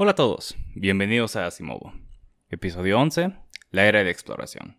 Hola a todos, bienvenidos a Asimovo. Episodio 11, la era de exploración.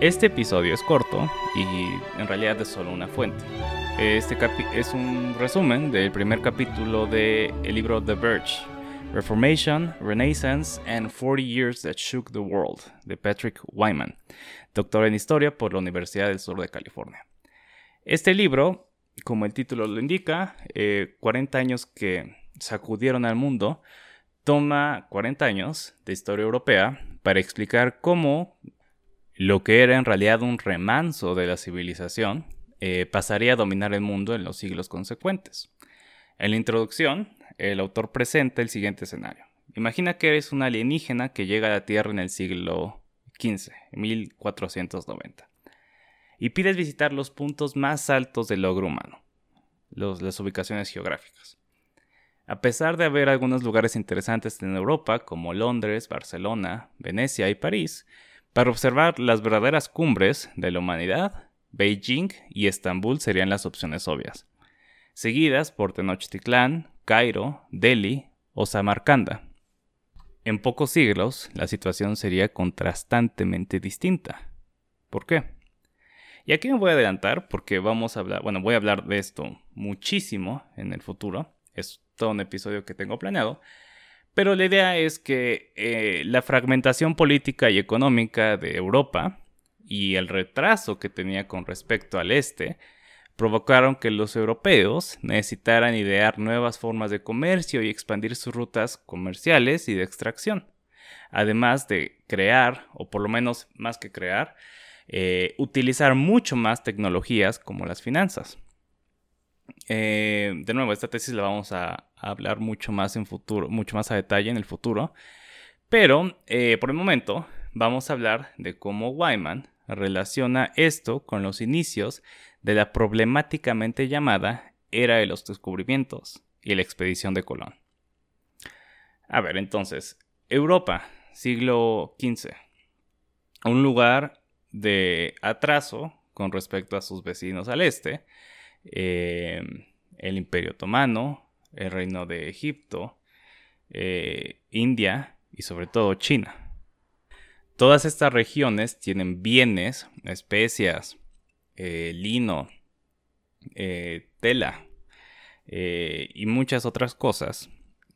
Este episodio es corto y en realidad es solo una fuente. Este es un resumen del primer capítulo del libro The Verge, Reformation, Renaissance and 40 Years That Shook the World, de Patrick Wyman, doctor en historia por la Universidad del Sur de California. Este libro, como el título lo indica, 40 eh, años que sacudieron al mundo, toma 40 años de historia europea para explicar cómo lo que era en realidad un remanso de la civilización, eh, pasaría a dominar el mundo en los siglos consecuentes. En la introducción, el autor presenta el siguiente escenario. Imagina que eres un alienígena que llega a la Tierra en el siglo XV, 1490, y pides visitar los puntos más altos del logro humano, las ubicaciones geográficas. A pesar de haber algunos lugares interesantes en Europa, como Londres, Barcelona, Venecia y París, para observar las verdaderas cumbres de la humanidad, Beijing y Estambul serían las opciones obvias, seguidas por Tenochtitlán, Cairo, Delhi o Samarcanda. En pocos siglos, la situación sería contrastantemente distinta. ¿Por qué? Y aquí me voy a adelantar porque vamos a hablar, bueno, voy a hablar de esto muchísimo en el futuro. Es todo un episodio que tengo planeado. Pero la idea es que eh, la fragmentación política y económica de Europa y el retraso que tenía con respecto al este provocaron que los europeos necesitaran idear nuevas formas de comercio y expandir sus rutas comerciales y de extracción, además de crear, o por lo menos más que crear, eh, utilizar mucho más tecnologías como las finanzas. Eh, de nuevo, esta tesis la vamos a, hablar mucho más en futuro, mucho más a detalle en el futuro. Pero eh, por el momento vamos a hablar de cómo Wyman relaciona esto con los inicios de la problemáticamente llamada era de los descubrimientos y la expedición de Colón. A ver, entonces, Europa, siglo XV. Un lugar de atraso con respecto a sus vecinos al este, eh, el Imperio Otomano, el Reino de Egipto, eh, India y sobre todo China. Todas estas regiones tienen bienes, especias, eh, lino, tela y muchas otras cosas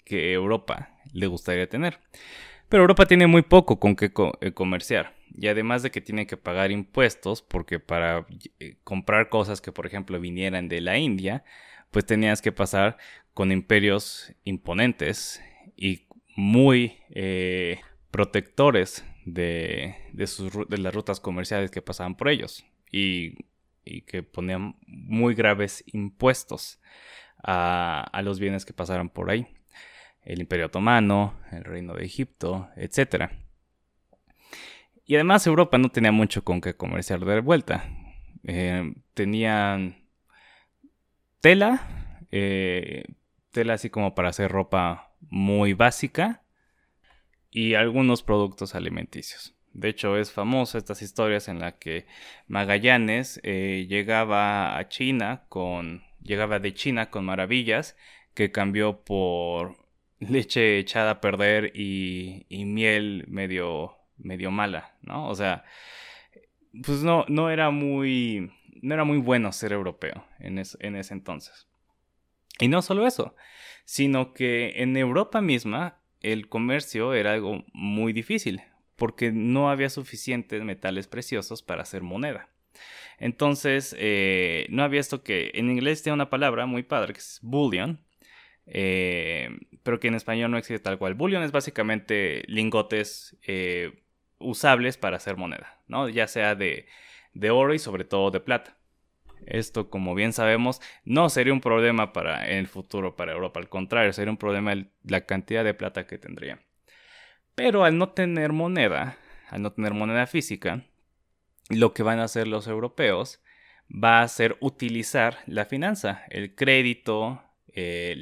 que Europa le gustaría tener. Pero Europa tiene muy poco con qué comerciar. Y además de que tiene que pagar impuestos, porque para eh, comprar cosas que, por ejemplo, vinieran de la India, pues tenías que pasar con imperios imponentes y muy eh, protectores de, de, las rutas comerciales que pasaban por ellos y, que ponían muy graves impuestos a, a, los bienes que pasaran por ahí. El Imperio Otomano, el Reino de Egipto, etcétera. Y además Europa no tenía mucho con qué comerciar de vuelta. Eh, tenían tela, eh, tela así como para hacer ropa muy básica y algunos productos alimenticios. De hecho, es famosa estas historias en las que Magallanes eh, llegaba a China con. llegaba de China con maravillas que cambió por leche echada a perder y, y miel medio medio mala, ¿no? O sea, pues no, no era muy, no era muy bueno ser europeo en, en ese entonces. Y no solo eso, sino que en Europa misma el comercio era algo muy difícil, porque no había suficientes metales preciosos para hacer moneda. Entonces, eh, no había esto que en inglés tiene una palabra muy padre que es bullion, eh, pero que en español no existe tal cual. Bullion es básicamente lingotes eh, usables para hacer moneda, ¿no? Ya sea de, de oro y sobre todo de plata. Esto, como bien sabemos, no sería un problema para el futuro para Europa, al contrario, sería un problema la cantidad de plata que tendría. Pero al no tener moneda, al no tener moneda física, lo que van a hacer los europeos va a ser utilizar la finanza, el crédito, eh,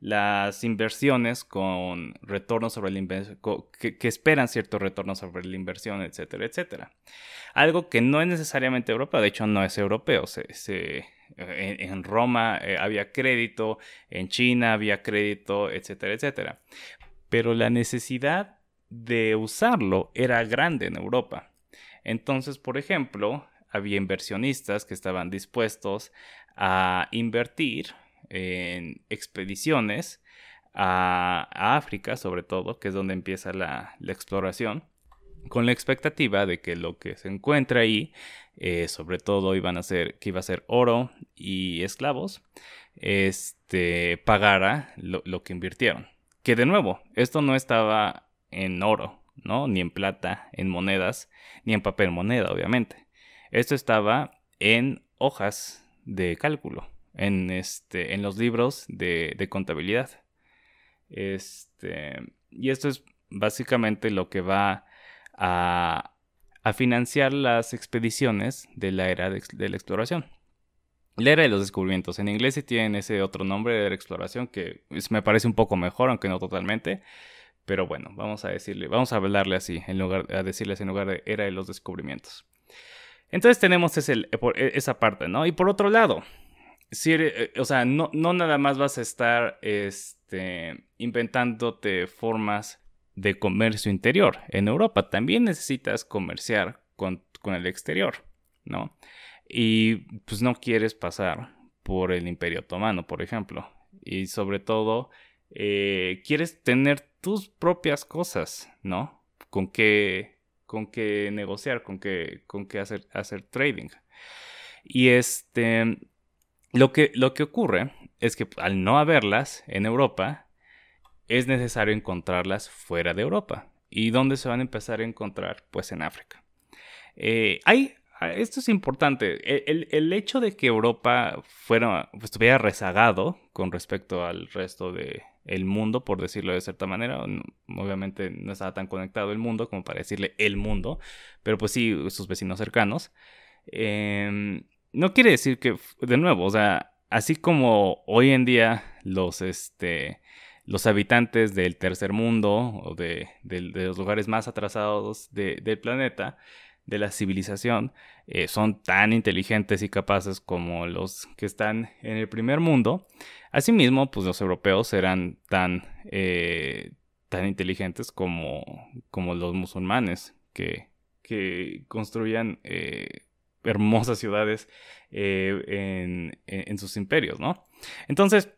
las inversiones con retorno sobre la inversión, que, esperan cierto retorno sobre la inversión, etcétera, etcétera. Algo que no es necesariamente europeo, de hecho no es europeo. en, Roma eh, había crédito, en China había crédito, etcétera, etcétera. Pero la necesidad de usarlo era grande en Europa. Entonces, por ejemplo, había inversionistas que estaban dispuestos a invertir en expediciones a, África, sobre todo, que es donde empieza la, exploración, con la expectativa de que lo que se encuentra ahí, eh, sobre todo iban a ser, que iba a ser oro y esclavos, este, pagara lo, lo que invirtieron. Que de nuevo, esto no estaba en oro, ¿no? Ni en plata, en monedas, ni en papel moneda, obviamente. Esto estaba en hojas de cálculo, en, este, en los libros de, contabilidad. Este, y esto es básicamente lo que va a, financiar las expediciones de la era de, la exploración. La era de los descubrimientos. En inglés sí tienen ese otro nombre de la exploración que me parece un poco mejor, aunque no totalmente. Pero bueno, vamos a decirle, vamos a hablarle así, en lugar, a decirles en lugar de era de los descubrimientos. Entonces tenemos ese, e, esa parte, ¿no? Y por otro lado, eh, o sea, no, no, nada más vas a estar este, inventándote formas de comercio interior. En Europa también necesitas comerciar con, con el exterior, ¿no? Y pues no quieres pasar por el Imperio Otomano, por ejemplo. Y sobre todo, eh, quieres tener tus propias cosas, ¿no? Con qué con qué negociar, con qué, con qué hacer, hacer trading. Y este, lo que, lo que ocurre es que al no haberlas en Europa, es necesario encontrarlas fuera de Europa. ¿Y dónde se van a empezar a encontrar? Pues en África. Eh, hay, esto es importante. El, el, hecho de que Europa fuera, pues, estuviera rezagado con respecto al resto de, el mundo, por decirlo de cierta manera. Obviamente no estaba tan conectado el mundo como para decirle el mundo, pero pues sí, sus vecinos cercanos. Em, no quiere decir que, de nuevo, o sea, así como hoy en día los, este, los habitantes del tercer mundo o de, los lugares más atrasados del planeta, de la civilización, eh, son tan inteligentes y capaces como los que están en el primer mundo, Asimismo, pues los europeos eran tan, eh, tan inteligentes como, como los musulmanes que, que construían eh, hermosas ciudades eh, en, sus imperios, ¿no? Entonces,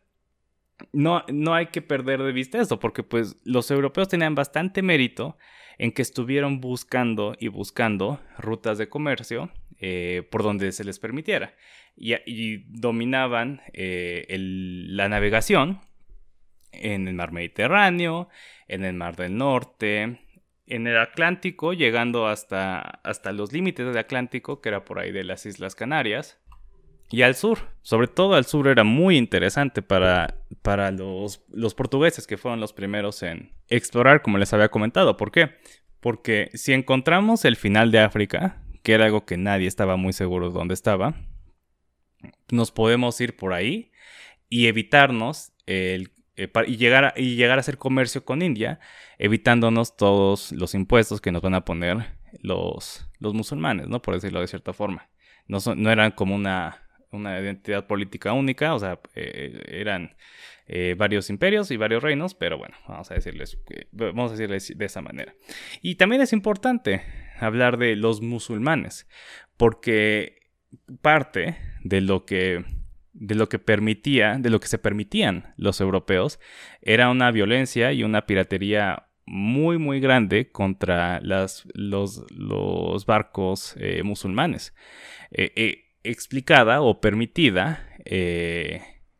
no, no hay que perder de vista eso, porque pues los europeos tenían bastante mérito en que estuvieron buscando y buscando rutas de comercio por donde se les permitiera y, dominaban eh, la navegación en el mar Mediterráneo, en el mar del Norte, en el Atlántico, llegando hasta, hasta los límites del Atlántico, que era por ahí de las Islas Canarias, y al sur. Sobre todo al sur era muy interesante para, para los, los portugueses, que fueron los primeros en explorar, como les había comentado. ¿Por qué? Porque si encontramos el final de África, que era algo que nadie estaba muy seguro de dónde estaba, nos podemos ir por ahí y evitarnos el, eh, y, llegar a, y llegar a hacer comercio con India, evitándonos todos los impuestos que nos van a poner los, los musulmanes, ¿no? Por decirlo de cierta forma. No, no eran como una, una identidad política única, o sea, eh, eran eh, varios imperios y varios reinos, pero bueno, vamos a decirles, vamos a decirles de esa manera. Y también es importante hablar de los musulmanes, porque parte de lo que de lo que permitía, de lo que se permitían los europeos, era una violencia y una piratería muy muy grande contra los, los barcos eh, musulmanes, eh, eh, explicada o permitida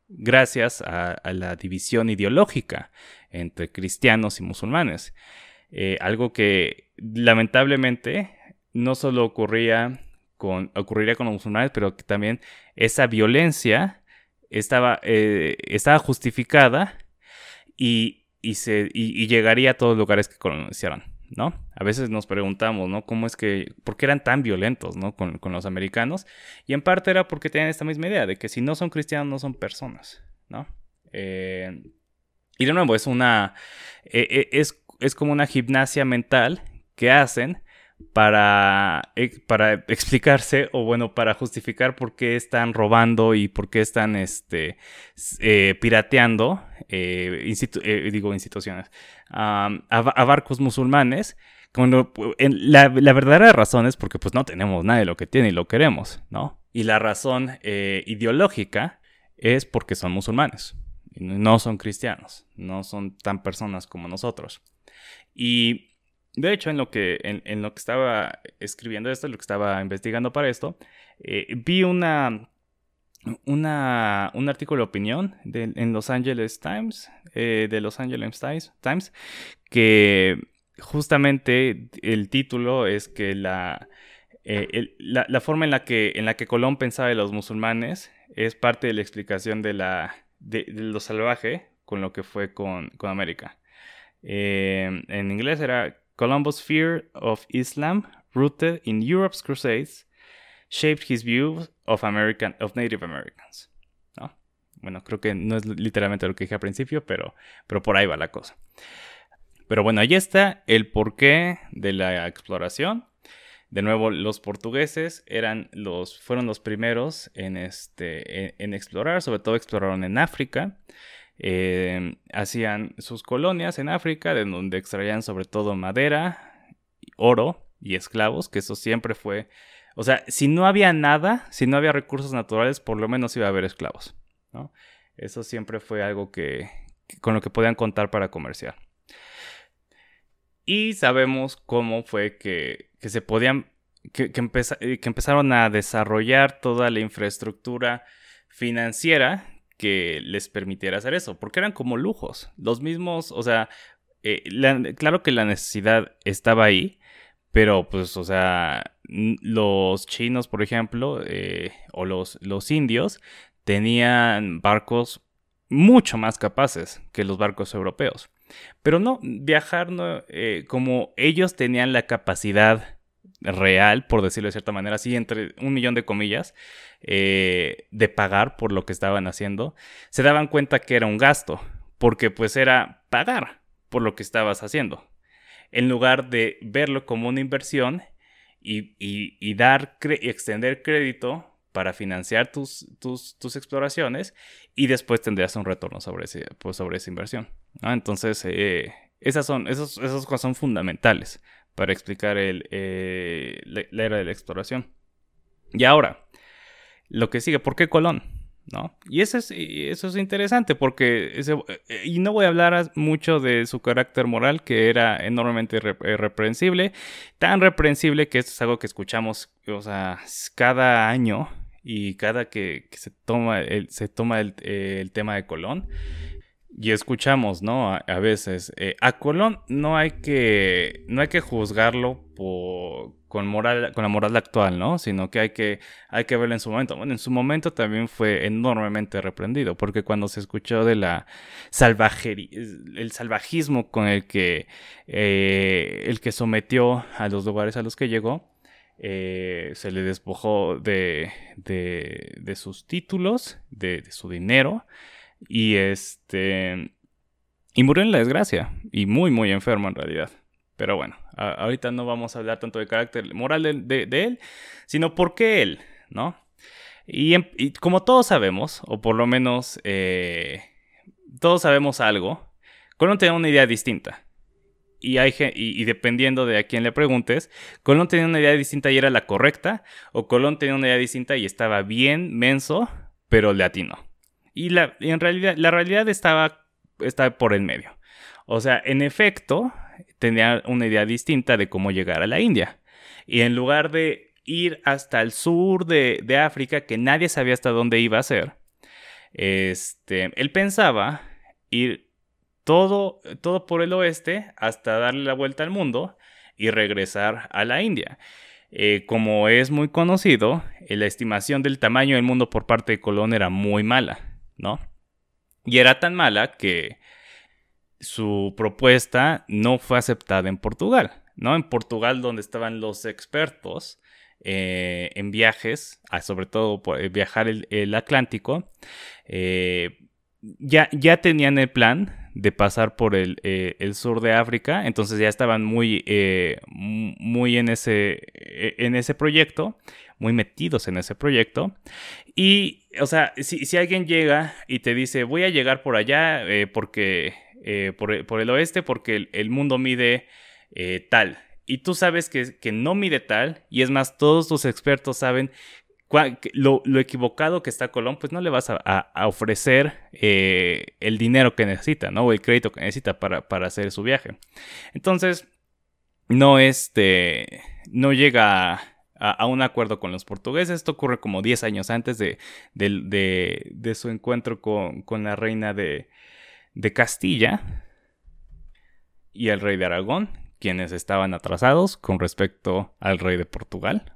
gracias a, la división ideológica entre cristianos y musulmanes. algo que lamentablemente no solo ocurría con, ocurriría con los musulmanes, pero que también esa violencia estaba, eh, estaba justificada y, se, y, llegaría a todos los lugares que colonizaron, ¿no? A veces nos preguntamos, ¿no? ¿Cómo es que, por qué eran tan violentos, ¿no? Con, los americanos. Y en parte era porque tenían esta misma idea de que si no son cristianos, no son personas, ¿no? Eh, y de nuevo, es una, eh, es, es como una gimnasia mental que hacen para, para explicarse o bueno, para justificar por qué están robando y por qué están este, eh, pirateando, eh, eh, digo instituciones, a, barcos musulmanes. Cuando, la, la, verdadera razón es porque pues no tenemos nada de lo que tiene y lo queremos, ¿no? Y la razón ideológica es porque son musulmanes, no son cristianos, no son tan personas como nosotros. Y de hecho, en lo que, en, lo que estaba escribiendo esto, en lo que estaba investigando para esto, eh, vi una, una, un artículo de opinión en Los Angeles Times, eh, de Los Angeles Times, que justamente el título es que la, eh, la, forma en la, que, en la que Colón pensaba de los musulmanes es parte de la explicación de, la, de, lo salvaje con lo que fue con, con América. en inglés era Columbus' fear of Islam, rooted in Europe's crusades, shaped his view of, American, of Native Americans. Bueno, creo que no es literalmente lo que dije al principio, pero, pero por ahí va la cosa. Pero bueno, ahí está el porqué de la exploración. De nuevo, los portugueses eran los, fueron los primeros en, este, en explorar, sobre todo exploraron en África. Eh, hacían sus colonias en África, de donde extraían sobre todo madera, oro y esclavos, que eso siempre fue... O sea, si no había nada, si no había recursos naturales, por lo menos iba a haber esclavos. Eso siempre fue algo que, con lo que podían contar para comerciar. Y sabemos cómo fue que, que se podían, que empezaron a desarrollar toda la infraestructura financiera que les permitiera hacer eso, porque eran como lujos. Los mismos, o sea, eh, claro que la necesidad estaba ahí, pero pues, o sea, los chinos, por ejemplo, eh, o los, los indios, tenían barcos mucho más capaces que los barcos europeos. Pero no, viajar no, eh, como ellos tenían la capacidad real, por decirlo de cierta manera, así entre un millón de comillas, eh, de pagar por lo que estaban haciendo, se daban cuenta que era un gasto, porque pues era pagar por lo que estabas haciendo, en lugar de verlo como una inversión y, y, dar y extender crédito para financiar tus, tus, tus, exploraciones y después tendrías un retorno sobre, ese, pues, sobre esa inversión. Entonces, eh, esas, son, esas cosas son fundamentales para explicar el, eh, la, era de la exploración. Y ahora, lo que sigue, ¿por qué Colón? ¿No? Y eso es, eso es interesante porque, eh, y no voy a hablar mucho de su carácter moral, que era enormemente eh, reprensible, tan reprensible que esto es algo que escuchamos, o sea, cada año y cada que, se toma el, se toma el, el tema de Colón, y escuchamos, ¿no? A, veces, eh, a Colón no hay que, no hay que juzgarlo con, moral, con la moral actual, ¿no? Sino que hay, que hay que verlo en su momento. Bueno, en su momento también fue enormemente reprendido, porque cuando se escuchó de la el salvajismo con el que, eh, el que sometió a los lugares a los que llegó, eh, se le despojó de, de, de sus títulos, de su dinero, y este. Y murió en la desgracia. Y muy, muy enfermo en realidad. Pero bueno, ahorita no vamos a hablar tanto de carácter moral de, él, sino por qué él, ¿no? Y, como todos sabemos, o por lo menos eh, todos sabemos algo, Colón tenía una idea distinta. Y, hay, y, y, dependiendo de a quién le preguntes, Colón tenía una idea distinta y era la correcta, o Colón tenía una idea distinta y estaba bien menso, pero le atinó. Y, la, en realidad, la realidad estaba, estaba por el medio. O sea, en efecto, tenía una idea distinta de cómo llegar a la India. Y en lugar de ir hasta el sur de, de África, que nadie sabía hasta dónde iba a ser, este, él pensaba ir todo, todo por el oeste hasta darle la vuelta al mundo y regresar a la India. Eh, como es muy conocido, eh, la estimación del tamaño del mundo por parte de Colón era muy mala, ¿no? Y era tan mala que su propuesta no fue aceptada en Portugal, ¿no? En Portugal, donde estaban los expertos eh, en viajes, ah, sobre todo por viajar el, Atlántico, ya, ya tenían el plan de pasar por el, eh, sur de África, entonces ya estaban muy, eh, muy en, ese, eh, en ese proyecto, muy metidos en ese proyecto. Y, o sea, si, si alguien llega y te dice, voy a llegar por allá porque, por, por, el oeste porque el, mundo mide tal, y tú sabes que, que, no mide tal, y es más, todos tus expertos saben lo, equivocado que está Colón, pues no le vas a, ofrecer eh, el dinero que necesita, ¿no? O el crédito que necesita para, hacer su viaje. Entonces, no, este, no llega un acuerdo con los portugueses. Esto ocurre como 10 años antes de, de, su encuentro con, la reina de, Castilla y el rey de Aragón, quienes estaban atrasados con respecto al rey de Portugal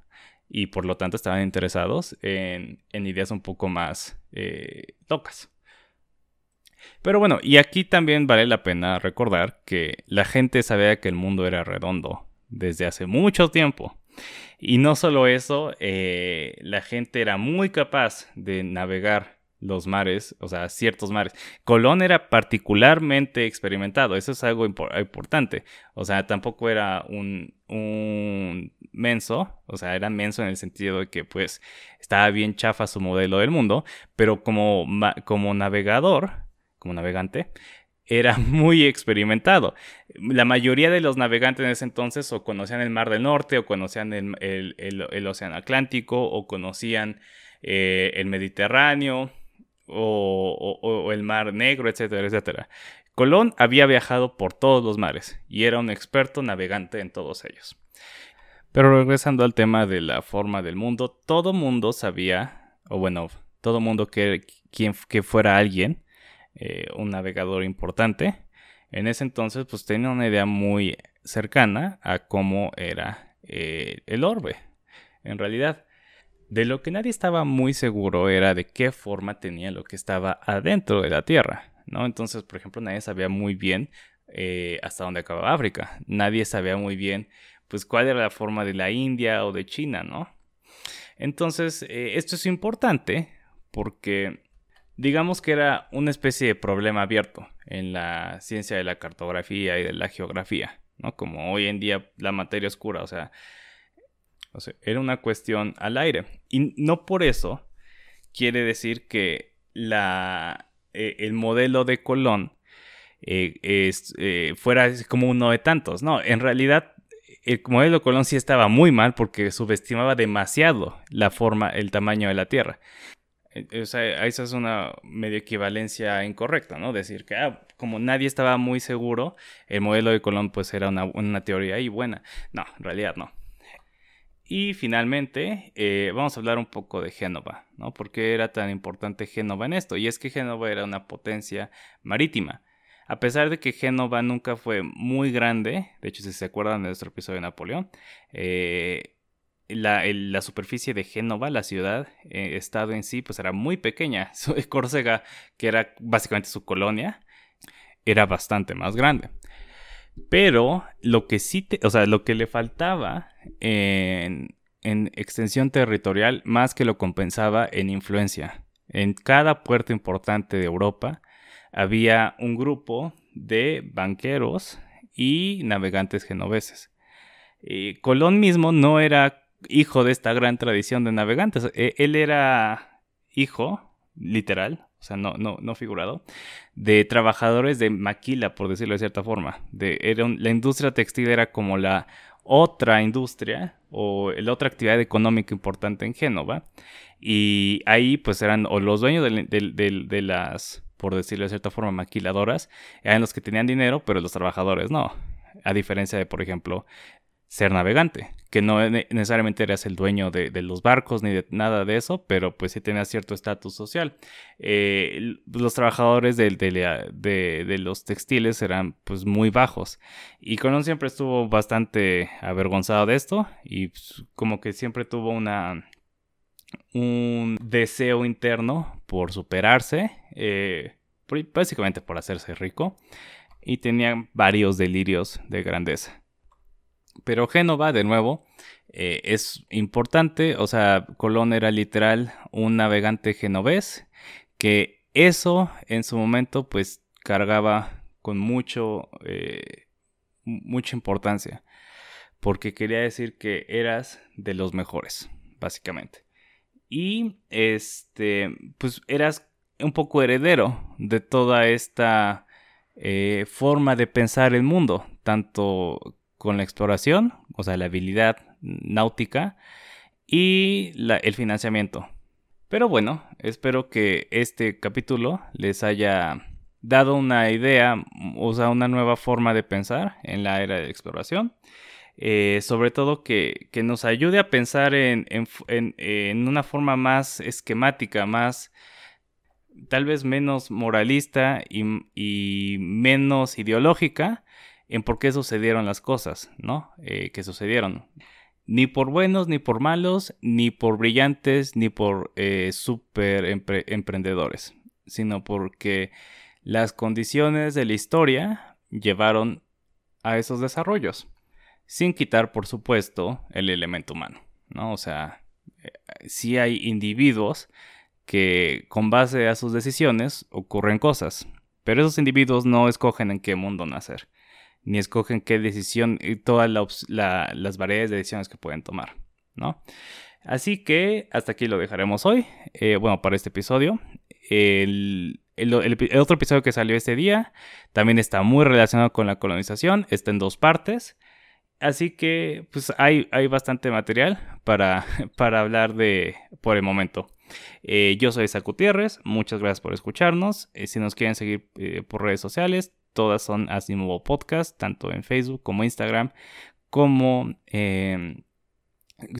y por lo tanto estaban interesados en, ideas un poco más eh, locas. Pero bueno, y aquí también vale la pena recordar que la gente sabía que el mundo era redondo desde hace mucho tiempo. Y no solo eso, eh, la gente era muy capaz de navegar los mares, o sea, ciertos mares. Colón era particularmente experimentado, eso es algo importante. O sea, tampoco era un, un menso, o sea, era menso en el sentido de que pues estaba bien chafa su modelo del mundo, pero como, como navegador, como navegante, era muy experimentado. La mayoría de los navegantes en ese entonces o conocían el Mar del Norte, o conocían el, Océano Atlántico, o conocían eh, el Mediterráneo, o, el Mar Negro, etcétera, etcétera. Colón había viajado por todos los mares y era un experto navegante en todos ellos. Pero regresando al tema de la forma del mundo, todo mundo sabía, o bueno, todo mundo que, quien, que fuera alguien, eh, un navegador importante, en ese entonces pues tenía una idea muy cercana a cómo era eh, el orbe, en realidad. De lo que nadie estaba muy seguro era de qué forma tenía lo que estaba adentro de la Tierra, ¿no? Entonces, por ejemplo, nadie sabía muy bien eh, hasta dónde acababa África. Nadie sabía muy bien, pues, cuál era la forma de la India o de China, ¿no? Entonces, esto es importante porque digamos que era una especie de problema abierto en la ciencia de la cartografía y de la geografía, ¿no? Como hoy en día la materia oscura, o sea, o sea, era una cuestión al aire. Y no por eso quiere decir que la, eh, el modelo de Colón eh, es, eh, fuera como uno de tantos. No, en realidad el modelo de Colón sí estaba muy mal porque subestimaba demasiado la forma, el tamaño de la Tierra. O sea, esa es una medio equivalencia incorrecta, ¿no? Decir que, ah, como nadie estaba muy seguro, el modelo de Colón pues era una, una teoría y buena. No, en realidad no. Y finalmente, eh, vamos a hablar un poco de Génova, ¿no? ¿Por qué era tan importante Génova en esto? Y es que Génova era una potencia marítima. A pesar de que Génova nunca fue muy grande, de hecho, si se acuerdan de nuestro episodio de Napoleón, eh, la, superficie de Génova, la ciudad, eh, estado en sí, pues era muy pequeña. Córcega, que era básicamente su colonia, era bastante más grande. Pero lo que sí, o sea, lo que le faltaba en, extensión territorial, más que lo compensaba en influencia. En cada puerto importante de Europa había un grupo de banqueros y navegantes genoveses. Colón mismo no era hijo de esta gran tradición de navegantes. E, él era hijo, literal, o sea, no, no, no figurado, de trabajadores de maquila, por decirlo de cierta forma. De, era la industria textil era como la otra industria o la otra actividad económica importante en Génova. Y ahí pues eran o los dueños de, las, por decirlo de cierta forma, maquiladoras, eran los que tenían dinero, pero los trabajadores no. A diferencia de, por ejemplo, ser navegante, que no necesariamente eras el dueño de, los barcos ni de nada de eso, pero pues sí tenías cierto estatus social. Eh, los trabajadores de, de, los textiles eran pues muy bajos y Colón siempre estuvo bastante avergonzado de esto y pues, como que siempre tuvo una un deseo interno por superarse, eh, básicamente por hacerse rico y tenía varios delirios de grandeza. Pero Génova, de nuevo, eh, es importante, o sea, Colón era literal un navegante genovés, que eso en su momento pues cargaba con mucho, eh, mucha importancia, porque quería decir que eras de los mejores, básicamente. Y este, pues eras un poco heredero de toda esta eh, forma de pensar el mundo, tanto con la exploración, o sea, la habilidad náutica y el financiamiento. Pero bueno, espero que este capítulo les haya dado una idea, o sea, una nueva forma de pensar en la era de exploración. Eh, sobre todo que, nos ayude a pensar en, una forma más esquemática, más tal vez menos moralista y menos ideológica, en por qué sucedieron las cosas, ¿no? Eh, que sucedieron. Ni por buenos, ni por malos, ni por brillantes, ni por eh, super emprendedores, sino porque las condiciones de la historia llevaron a esos desarrollos, sin quitar, por supuesto, el elemento humano, ¿no? O sea, eh, sí hay individuos que con base a sus decisiones ocurren cosas, pero esos individuos no escogen en qué mundo nacer ni escogen qué decisión y todas las variedades de decisiones que pueden tomar, ¿no? Así que hasta aquí lo dejaremos hoy, eh, bueno, para este episodio. El, otro episodio que salió este día también está muy relacionado con la colonización, está en dos partes. Así que pues hay, hay bastante material para, para hablar de por el momento. Eh, yo soy Isaac Gutiérrez, muchas gracias por escucharnos. Eh, si nos quieren seguir por redes sociales, Todas son Asimov Podcast, tanto en Facebook como Instagram, como en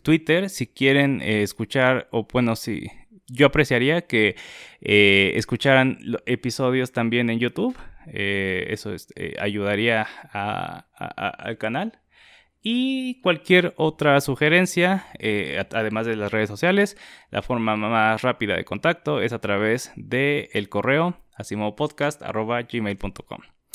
Twitter. Si quieren eh, escuchar, o bueno, si yo apreciaría que eh, escucharan episodios también en YouTube. Eh, eso ayudaría al canal. Y cualquier otra sugerencia, además de las redes sociales, la forma más rápida de contacto es a través del el correo asimovopodcast.gmail.com.